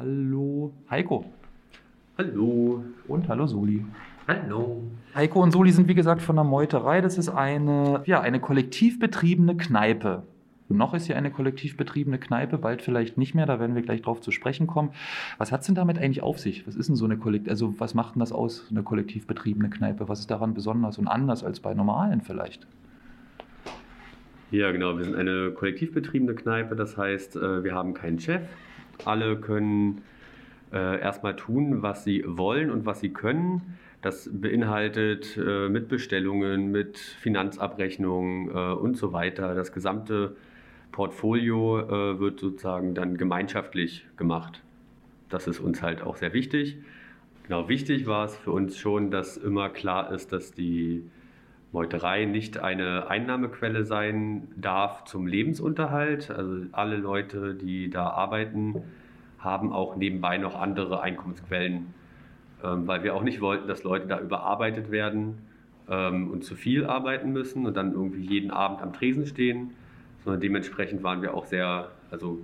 Hallo Heiko. Hallo. Und hallo Soli. Hallo. Heiko und Soli sind wie gesagt von der Meuterei. Das ist eine, ja, eine kollektiv betriebene Kneipe. Noch ist hier eine kollektiv betriebene Kneipe, bald vielleicht nicht mehr, da werden wir gleich drauf zu sprechen kommen. Was hat es denn damit eigentlich auf sich? Was ist denn so eine Kollektiv, also was macht denn das aus, eine kollektiv betriebene Kneipe? Was ist daran besonders und anders als bei normalen vielleicht? Ja, genau, wir sind eine kollektiv betriebene Kneipe, das heißt, äh, wir haben keinen Chef. Alle können äh, erstmal tun, was sie wollen und was sie können. Das beinhaltet äh, Mitbestellungen, mit Finanzabrechnungen und so weiter. Das gesamte Portfolio äh, wird sozusagen dann gemeinschaftlich gemacht. Das ist uns halt auch sehr wichtig. Genau, wichtig war es für uns schon, dass immer klar ist, dass die Meuterei nicht eine Einnahmequelle sein darf zum Lebensunterhalt. Also alle Leute, die da arbeiten, haben auch nebenbei noch andere Einkommensquellen, ähm, weil wir auch nicht wollten, dass Leute da überarbeitet werden ähm, und zu viel arbeiten müssen und dann irgendwie jeden Abend am Tresen stehen sondern dementsprechend waren wir auch sehr, also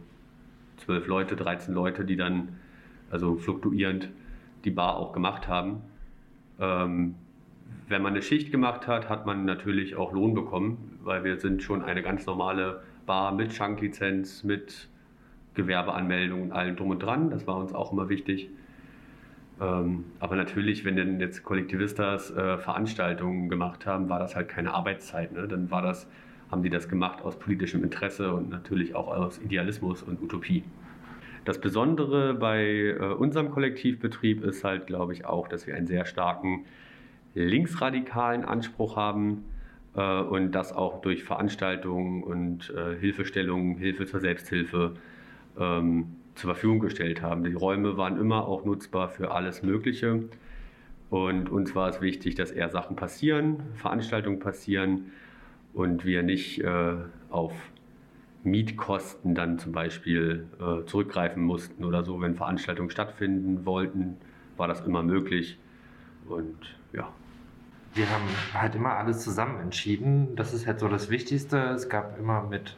zwölf Leute, 13 Leute, die dann also fluktuierend die Bar auch gemacht haben. Wenn man eine Schicht gemacht hat, hat man natürlich auch Lohn bekommen, weil wir sind schon eine ganz normale Bar mit Schanklizenz, mit Gewerbeanmeldung und allem drum und dran. Das war uns auch immer wichtig. Ähm, aber natürlich, wenn denn jetzt Kollektivistas äh, Veranstaltungen gemacht haben, war das halt keine Arbeitszeit. Ne? Dann war das haben die das gemacht aus politischem Interesse und natürlich auch aus Idealismus und Utopie. Das Besondere bei äh, unserem Kollektivbetrieb ist halt, glaube ich, auch, dass wir einen sehr starken linksradikalen Anspruch haben äh, und das auch durch Veranstaltungen und äh, Hilfestellungen, Hilfe zur Selbsthilfe ähm, zur Verfügung gestellt haben. Die Räume waren immer auch nutzbar für alles Mögliche. Und uns war es wichtig, dass eher Sachen passieren, Veranstaltungen passieren, und wir nicht äh, auf Mietkosten dann zum Beispiel äh, zurückgreifen mussten oder so. Wenn Veranstaltungen stattfinden wollten, war das immer möglich. Und ja. Wir haben halt immer alles zusammen entschieden. Das ist halt so das Wichtigste. Es gab immer mit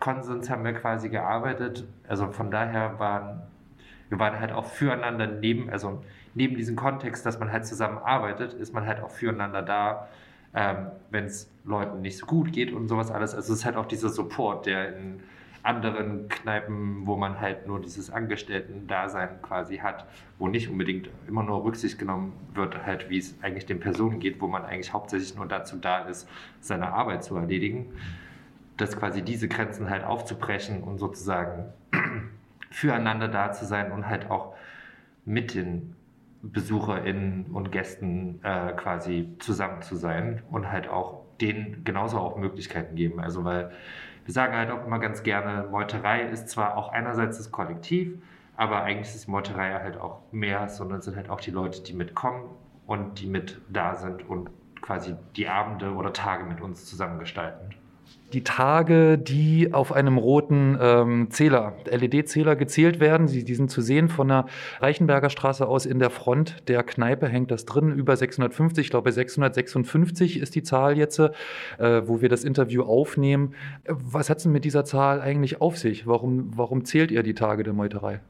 Konsens haben wir quasi gearbeitet. Also von daher waren wir waren halt auch füreinander neben, also neben diesem Kontext, dass man halt zusammen arbeitet, ist man halt auch füreinander da ähm, wenn es Leuten nicht so gut geht und sowas alles. Also es ist halt auch dieser Support, der in anderen Kneipen, wo man halt nur dieses Angestellten-Dasein quasi hat, wo nicht unbedingt immer nur Rücksicht genommen wird, halt wie es eigentlich den Personen geht, wo man eigentlich hauptsächlich nur dazu da ist, seine Arbeit zu erledigen, dass quasi diese Grenzen halt aufzubrechen und sozusagen füreinander da zu sein und halt auch mit den BesucherInnen und Gästen äh, quasi zusammen zu sein und halt auch denen genauso auch Möglichkeiten geben. Also weil wir sagen halt auch immer ganz gerne, Meuterei ist zwar auch einerseits das Kollektiv, aber eigentlich ist Meuterei halt auch mehr, sondern sind halt auch die Leute, die mitkommen und die mit da sind und quasi die Abende oder Tage mit uns zusammengestalten die Tage, die auf einem roten ähm, Zähler, LED-Zähler gezählt werden. Sie, die sind zu sehen von der Reichenberger Straße aus in der Front der Kneipe hängt das drin, über 650, ich glaube 656 ist die Zahl jetzt, äh, wo wir das Interview aufnehmen. Was hat es denn mit dieser Zahl eigentlich auf sich? Warum, warum zählt ihr die Tage der Meuterei?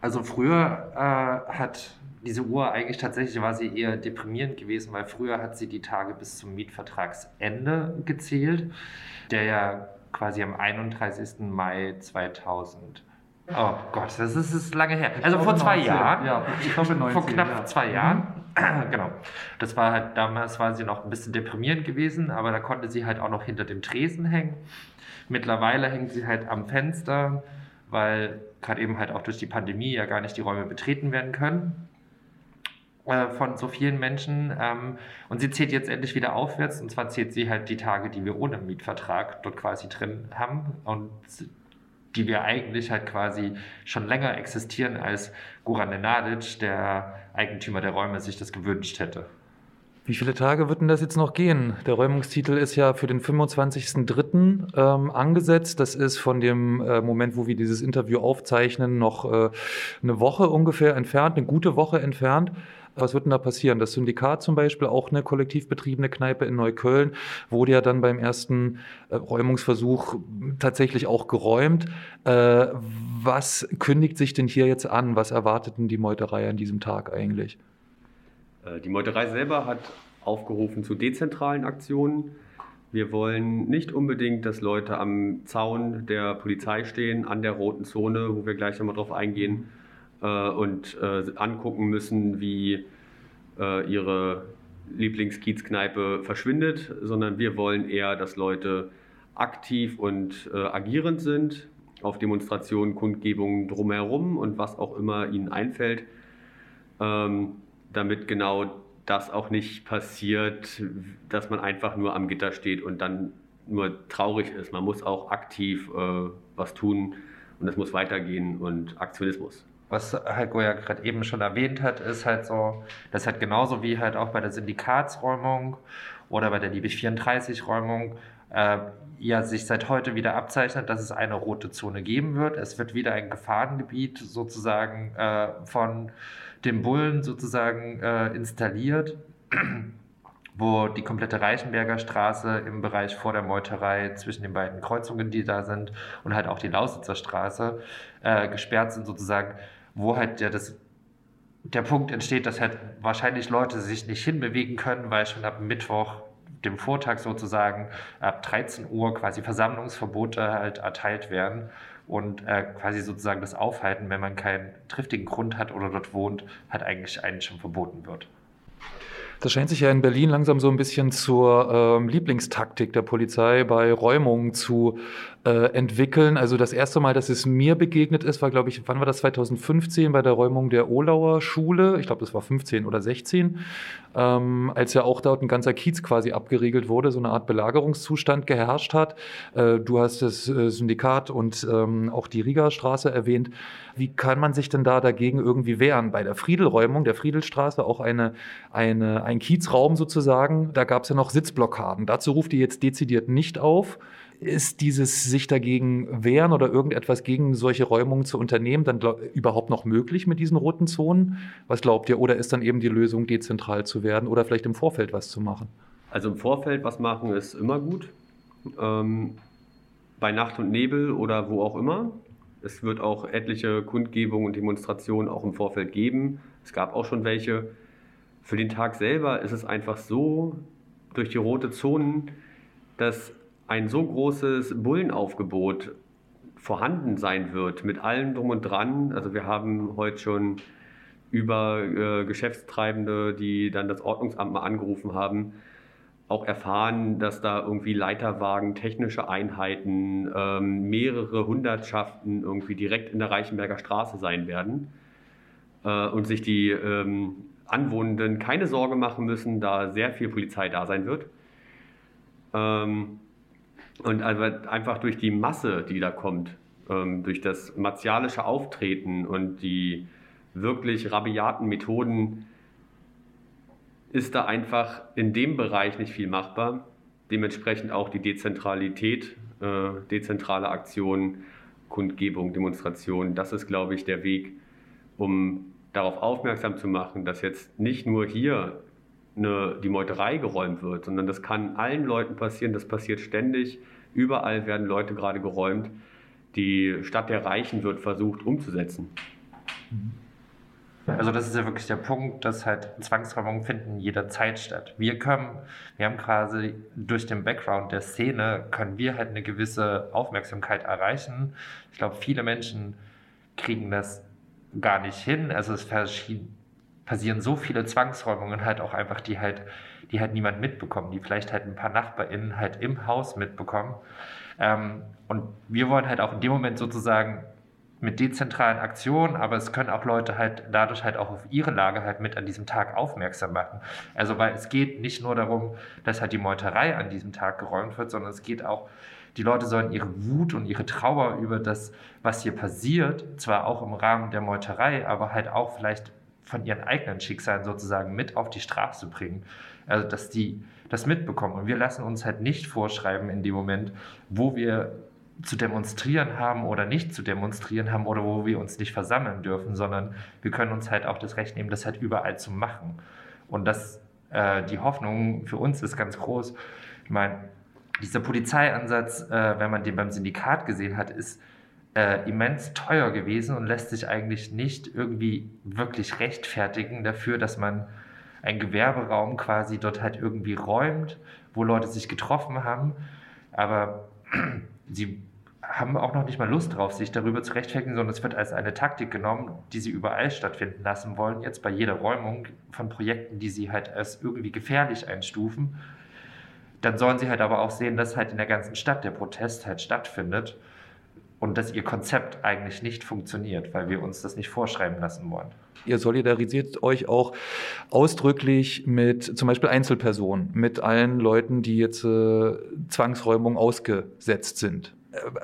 Also früher äh, hat diese Uhr eigentlich tatsächlich war sie eher deprimierend gewesen, weil früher hat sie die Tage bis zum Mietvertragsende gezählt, der ja quasi am 31. Mai 2000 Oh Gott, das ist, ist lange her. Also vor zwei 19, Jahren. Ja, ich glaube 19, vor knapp ja. zwei Jahren. Mhm. genau. Das war halt, damals war sie noch ein bisschen deprimierend gewesen, aber da konnte sie halt auch noch hinter dem Tresen hängen. Mittlerweile hängt sie halt am Fenster, weil gerade eben halt auch durch die Pandemie ja gar nicht die Räume betreten werden können. Äh, von so vielen Menschen. Ähm, und sie zählt jetzt endlich wieder aufwärts. Und zwar zählt sie halt die Tage, die wir ohne Mietvertrag dort quasi drin haben. Und die wir eigentlich halt quasi schon länger existieren, als Goran Nenadic, der Eigentümer der Räume, sich das gewünscht hätte. Wie viele Tage wird denn das jetzt noch gehen? Der Räumungstitel ist ja für den 25.03. Ähm, angesetzt. Das ist von dem äh, Moment, wo wir dieses Interview aufzeichnen, noch äh, eine Woche ungefähr entfernt, eine gute Woche entfernt. Was wird denn da passieren? Das Syndikat zum Beispiel, auch eine kollektiv betriebene Kneipe in Neukölln, wurde ja dann beim ersten äh, Räumungsversuch tatsächlich auch geräumt. Äh, was kündigt sich denn hier jetzt an? Was erwartet denn die Meuterei an diesem Tag eigentlich? Äh, die Meuterei selber hat aufgerufen zu dezentralen Aktionen. Wir wollen nicht unbedingt, dass Leute am Zaun der Polizei stehen, an der roten Zone, wo wir gleich nochmal drauf eingehen, und äh, angucken müssen, wie äh, ihre Lieblingskiezkneipe verschwindet, sondern wir wollen eher, dass Leute aktiv und äh, agierend sind auf Demonstrationen, Kundgebungen drumherum und was auch immer ihnen einfällt, ähm, damit genau das auch nicht passiert, dass man einfach nur am Gitter steht und dann nur traurig ist. Man muss auch aktiv äh, was tun und es muss weitergehen und Aktionismus was Heiko ja gerade eben schon erwähnt hat, ist halt so, das hat genauso wie halt auch bei der Syndikatsräumung oder bei der Liebig 34 Räumung äh, ja sich seit heute wieder abzeichnet, dass es eine rote Zone geben wird. Es wird wieder ein Gefahrengebiet sozusagen äh, von dem Bullen sozusagen äh, installiert, wo die komplette Reichenberger Straße im Bereich vor der Meuterei zwischen den beiden Kreuzungen, die da sind, und halt auch die Lausitzer Straße äh, gesperrt sind sozusagen wo halt ja das, der Punkt entsteht, dass halt wahrscheinlich Leute sich nicht hinbewegen können, weil schon ab Mittwoch, dem Vortag sozusagen, ab 13 Uhr quasi Versammlungsverbote halt erteilt werden und äh, quasi sozusagen das Aufhalten, wenn man keinen triftigen Grund hat oder dort wohnt, halt eigentlich einen schon verboten wird. Das scheint sich ja in Berlin langsam so ein bisschen zur ähm, Lieblingstaktik der Polizei bei Räumungen zu äh, entwickeln. Also das erste Mal, dass es mir begegnet ist, war, glaube ich, wann war das 2015 bei der Räumung der Olauer Schule? Ich glaube, das war 15 oder 16, ähm, als ja auch dort ein ganzer Kiez quasi abgeriegelt wurde, so eine Art Belagerungszustand geherrscht hat. Äh, du hast das äh, Syndikat und ähm, auch die Riga-Straße erwähnt. Wie kann man sich denn da dagegen irgendwie wehren? Bei der Friedelräumung, der Friedelstraße, auch eine, eine, ein Kiezraum sozusagen, da gab es ja noch Sitzblockaden. Dazu ruft ihr jetzt dezidiert nicht auf. Ist dieses sich dagegen wehren oder irgendetwas gegen solche Räumungen zu unternehmen dann überhaupt noch möglich mit diesen roten Zonen? Was glaubt ihr? Oder ist dann eben die Lösung, dezentral zu werden oder vielleicht im Vorfeld was zu machen? Also im Vorfeld was machen ist immer gut. Ähm, bei Nacht und Nebel oder wo auch immer. Es wird auch etliche Kundgebungen und Demonstrationen auch im Vorfeld geben. Es gab auch schon welche. Für den Tag selber ist es einfach so, durch die rote Zonen, dass ein so großes Bullenaufgebot vorhanden sein wird, mit allem drum und dran. Also wir haben heute schon über äh, Geschäftstreibende, die dann das Ordnungsamt mal angerufen haben, auch erfahren, dass da irgendwie Leiterwagen, technische Einheiten, ähm, mehrere Hundertschaften irgendwie direkt in der Reichenberger Straße sein werden äh, und sich die ähm, Anwohnenden keine Sorge machen müssen, da sehr viel Polizei da sein wird. Ähm, und einfach durch die Masse, die da kommt, ähm, durch das martialische Auftreten und die wirklich rabiaten Methoden, ist da einfach in dem Bereich nicht viel machbar. Dementsprechend auch die Dezentralität, äh, dezentrale Aktionen, Kundgebung, Demonstrationen, das ist, glaube ich, der Weg, um darauf aufmerksam zu machen, dass jetzt nicht nur hier eine, die Meuterei geräumt wird, sondern das kann allen Leuten passieren, das passiert ständig. Überall werden Leute gerade geräumt. Die Stadt der Reichen wird versucht umzusetzen. Also das ist ja wirklich der Punkt, dass halt Zwangsräumungen finden jederzeit statt. Wir können, wir haben quasi durch den Background der Szene, können wir halt eine gewisse Aufmerksamkeit erreichen. Ich glaube, viele Menschen kriegen das gar nicht hin. Also es passieren so viele Zwangsräumungen halt auch einfach, die halt, die halt niemand mitbekommen, die vielleicht halt ein paar NachbarInnen halt im Haus mitbekommen. Ähm, und wir wollen halt auch in dem Moment sozusagen mit dezentralen Aktionen, aber es können auch Leute halt dadurch halt auch auf ihre Lage halt mit an diesem Tag aufmerksam machen. Also weil es geht nicht nur darum, dass halt die Meuterei an diesem Tag geräumt wird, sondern es geht auch, die Leute sollen ihre Wut und ihre Trauer über das, was hier passiert, zwar auch im Rahmen der Meuterei, aber halt auch vielleicht von ihren eigenen Schicksalen sozusagen mit auf die Straße bringen. Also dass die das mitbekommen. Und wir lassen uns halt nicht vorschreiben in dem Moment, wo wir zu demonstrieren haben oder nicht zu demonstrieren haben oder wo wir uns nicht versammeln dürfen, sondern wir können uns halt auch das Recht nehmen, das halt überall zu machen. Und das, äh, die Hoffnung für uns ist ganz groß. Ich meine, dieser Polizeiansatz, äh, wenn man den beim Syndikat gesehen hat, ist äh, immens teuer gewesen und lässt sich eigentlich nicht irgendwie wirklich rechtfertigen dafür, dass man einen Gewerberaum quasi dort halt irgendwie räumt, wo Leute sich getroffen haben. Aber sie haben auch noch nicht mal Lust drauf, sich darüber zu rechtfertigen, sondern es wird als eine Taktik genommen, die sie überall stattfinden lassen wollen, jetzt bei jeder Räumung von Projekten, die sie halt als irgendwie gefährlich einstufen. Dann sollen sie halt aber auch sehen, dass halt in der ganzen Stadt der Protest halt stattfindet und dass ihr Konzept eigentlich nicht funktioniert, weil wir uns das nicht vorschreiben lassen wollen. Ihr solidarisiert euch auch ausdrücklich mit zum Beispiel Einzelpersonen, mit allen Leuten, die jetzt äh, Zwangsräumung ausgesetzt sind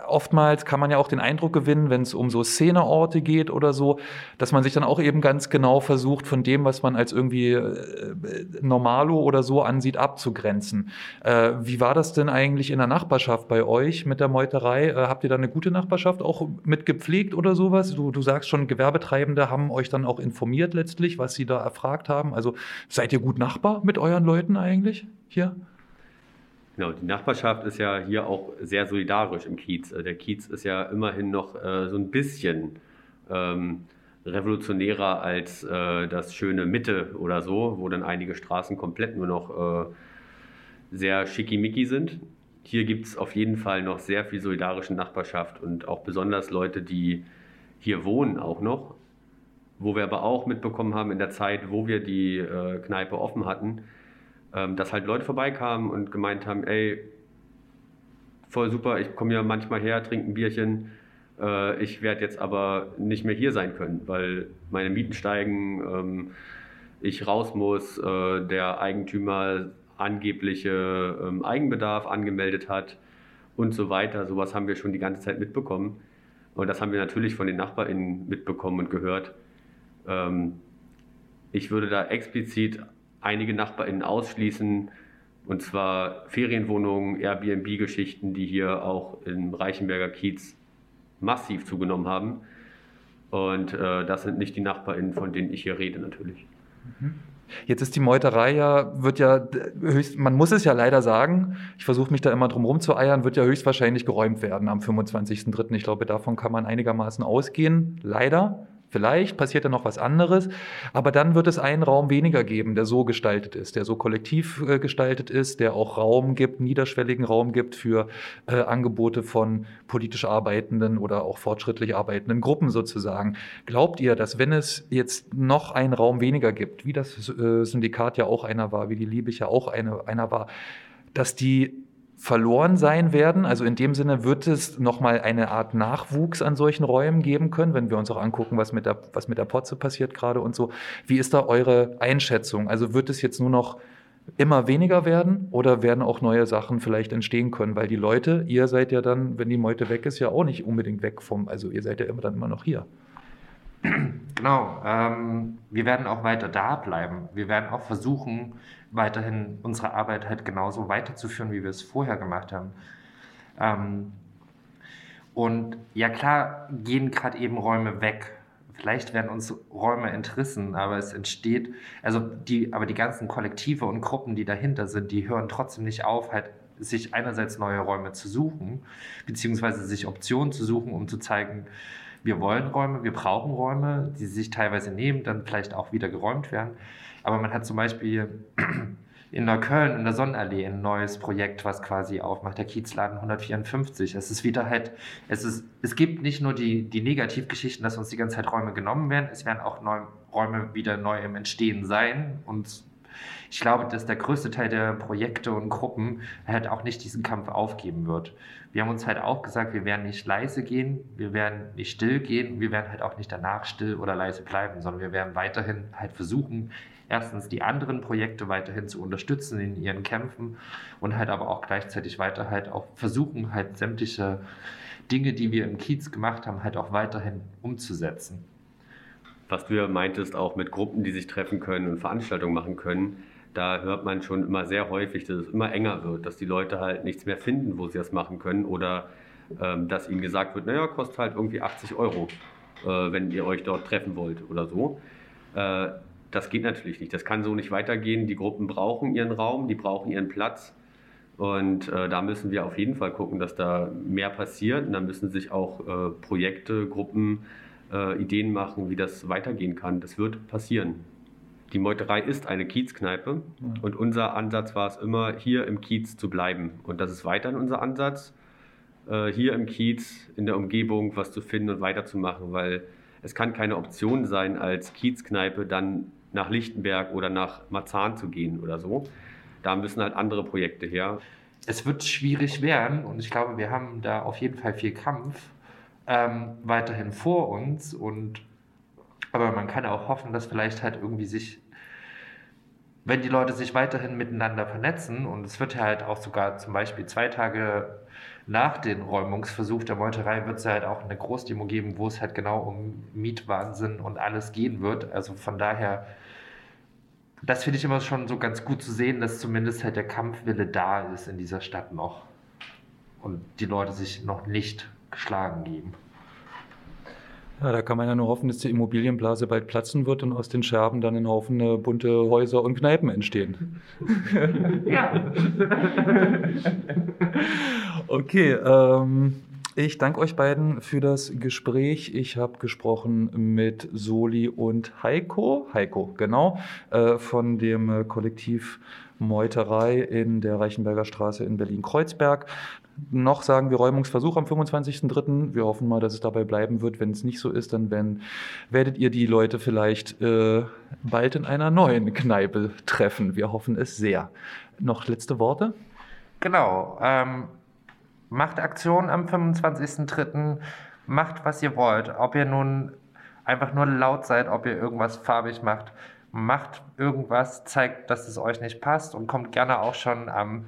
oftmals kann man ja auch den Eindruck gewinnen, wenn es um so Szeneorte geht oder so, dass man sich dann auch eben ganz genau versucht, von dem, was man als irgendwie äh, Normalo oder so ansieht, abzugrenzen. Äh, wie war das denn eigentlich in der Nachbarschaft bei euch mit der Meuterei? Äh, habt ihr da eine gute Nachbarschaft auch mitgepflegt oder sowas? Du, du sagst schon, Gewerbetreibende haben euch dann auch informiert letztlich, was sie da erfragt haben. Also seid ihr gut Nachbar mit euren Leuten eigentlich hier? Genau, die Nachbarschaft ist ja hier auch sehr solidarisch im Kiez. Äh, der Kiez ist ja immerhin noch äh, so ein bisschen ähm, revolutionärer als äh, das schöne Mitte oder so, wo dann einige Straßen komplett nur noch äh, sehr schickimicki sind. Hier gibt es auf jeden Fall noch sehr viel solidarische Nachbarschaft und auch besonders Leute, die hier wohnen auch noch. Wo wir aber auch mitbekommen haben in der Zeit, wo wir die äh, Kneipe offen hatten, ähm, dass halt Leute vorbeikamen und gemeint haben, ey, voll super, ich komme ja manchmal her, trinke ein Bierchen, äh, ich werde jetzt aber nicht mehr hier sein können, weil meine Mieten steigen, ähm, ich raus muss, äh, der Eigentümer angebliche ähm, Eigenbedarf angemeldet hat und so weiter. Sowas haben wir schon die ganze Zeit mitbekommen. Und das haben wir natürlich von den NachbarInnen mitbekommen und gehört. Ähm, ich würde da explizit einige NachbarInnen ausschließen, und zwar Ferienwohnungen, Airbnb-Geschichten, die hier auch im Reichenberger Kiez massiv zugenommen haben. Und äh, das sind nicht die NachbarInnen, von denen ich hier rede, natürlich. Mhm. Jetzt ist die Meuterei ja, wird ja höchst, man muss es ja leider sagen, ich versuche mich da immer drum rum zu eiern, wird ja höchstwahrscheinlich geräumt werden am 25.03. Ich glaube, davon kann man einigermaßen ausgehen. Leider. Vielleicht passiert da noch was anderes, aber dann wird es einen Raum weniger geben, der so gestaltet ist, der so kollektiv äh, gestaltet ist, der auch Raum gibt, niederschwelligen Raum gibt für äh, Angebote von politisch arbeitenden oder auch fortschrittlich arbeitenden Gruppen sozusagen. Glaubt ihr, dass wenn es jetzt noch einen Raum weniger gibt, wie das äh, Syndikat ja auch einer war, wie die Liebig ja auch eine, einer war, dass die verloren sein werden. Also in dem Sinne wird es nochmal eine Art Nachwuchs an solchen Räumen geben können, wenn wir uns auch angucken, was mit der, was mit der Potze passiert gerade und so. Wie ist da eure Einschätzung? Also wird es jetzt nur noch immer weniger werden oder werden auch neue Sachen vielleicht entstehen können? Weil die Leute, ihr seid ja dann, wenn die Meute weg ist, ja auch nicht unbedingt weg vom, also ihr seid ja immer dann immer noch hier. Genau, ähm, wir werden auch weiter da bleiben. Wir werden auch versuchen, weiterhin unsere Arbeit halt genauso weiterzuführen, wie wir es vorher gemacht haben. Ähm, und ja klar gehen gerade eben Räume weg. Vielleicht werden uns Räume entrissen, aber es entsteht, also die, aber die ganzen Kollektive und Gruppen, die dahinter sind, die hören trotzdem nicht auf, halt sich einerseits neue Räume zu suchen, beziehungsweise sich Optionen zu suchen, um zu zeigen, wir wollen Räume, wir brauchen Räume, die sich teilweise nehmen, dann vielleicht auch wieder geräumt werden. Aber man hat zum Beispiel in Neukölln in der Sonnenallee ein neues Projekt, was quasi aufmacht, der Kiezladen 154. Es ist wieder halt, es ist, es gibt nicht nur die, die Negativgeschichten, dass uns die ganze Zeit Räume genommen werden, es werden auch neu, Räume wieder neu im Entstehen sein und ich glaube, dass der größte Teil der Projekte und Gruppen halt auch nicht diesen Kampf aufgeben wird. Wir haben uns halt auch gesagt, wir werden nicht leise gehen, wir werden nicht still gehen, wir werden halt auch nicht danach still oder leise bleiben, sondern wir werden weiterhin halt versuchen, erstens die anderen Projekte weiterhin zu unterstützen in ihren Kämpfen und halt aber auch gleichzeitig weiter halt auch versuchen, halt sämtliche Dinge, die wir im Kiez gemacht haben, halt auch weiterhin umzusetzen. Was du ja meintest, auch mit Gruppen, die sich treffen können und Veranstaltungen machen können, da hört man schon immer sehr häufig, dass es immer enger wird, dass die Leute halt nichts mehr finden, wo sie das machen können oder ähm, dass ihnen gesagt wird, naja, kostet halt irgendwie 80 Euro, äh, wenn ihr euch dort treffen wollt oder so. Äh, das geht natürlich nicht. Das kann so nicht weitergehen. Die Gruppen brauchen ihren Raum, die brauchen ihren Platz. Und äh, da müssen wir auf jeden Fall gucken, dass da mehr passiert. Und da müssen sich auch äh, Projekte, Gruppen, äh, Ideen machen, wie das weitergehen kann. Das wird passieren. Die Meuterei ist eine Kiezkneipe ja. und unser Ansatz war es immer, hier im Kiez zu bleiben. Und das ist weiterhin unser Ansatz, äh, hier im Kiez, in der Umgebung was zu finden und weiterzumachen, weil es kann keine Option sein, als Kiezkneipe dann nach Lichtenberg oder nach Marzahn zu gehen oder so. Da müssen halt andere Projekte her. Es wird schwierig werden und ich glaube, wir haben da auf jeden Fall viel Kampf ähm, weiterhin vor uns und aber man kann auch hoffen, dass vielleicht halt irgendwie sich wenn die Leute sich weiterhin miteinander vernetzen, und es wird ja halt auch sogar zum Beispiel zwei Tage nach dem Räumungsversuch der Meuterei wird es ja halt auch eine Großdemo geben, wo es halt genau um Mietwahnsinn und alles gehen wird. Also von daher, das finde ich immer schon so ganz gut zu sehen, dass zumindest halt der Kampfwille da ist in dieser Stadt noch. Und die Leute sich noch nicht geschlagen geben. Ja, da kann man ja nur hoffen, dass die Immobilienblase bald platzen wird und aus den Scherben dann ein Haufen äh, bunte Häuser und Kneipen entstehen. ja. okay, ähm, ich danke euch beiden für das Gespräch. Ich habe gesprochen mit Soli und Heiko, Heiko, genau, äh, von dem äh, Kollektiv Meuterei in der Reichenberger Straße in Berlin-Kreuzberg. Noch sagen wir Räumungsversuch am 25.03. Wir hoffen mal, dass es dabei bleiben wird. Wenn es nicht so ist, dann wenn, werdet ihr die Leute vielleicht äh, bald in einer neuen Kneipe treffen. Wir hoffen es sehr. Noch letzte Worte? Genau. Ähm, macht Aktion am 25.03. Macht, was ihr wollt. Ob ihr nun einfach nur laut seid, ob ihr irgendwas farbig macht. Macht irgendwas, zeigt, dass es euch nicht passt und kommt gerne auch schon am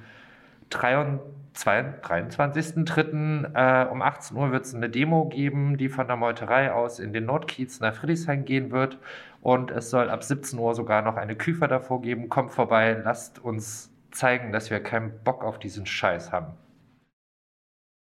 23.03. Äh, um 18 Uhr wird es eine Demo geben, die von der Meuterei aus in den Nordkiez nach Friedrichshain gehen wird. Und es soll ab 17 Uhr sogar noch eine Küfer davor geben. Kommt vorbei, lasst uns zeigen, dass wir keinen Bock auf diesen Scheiß haben.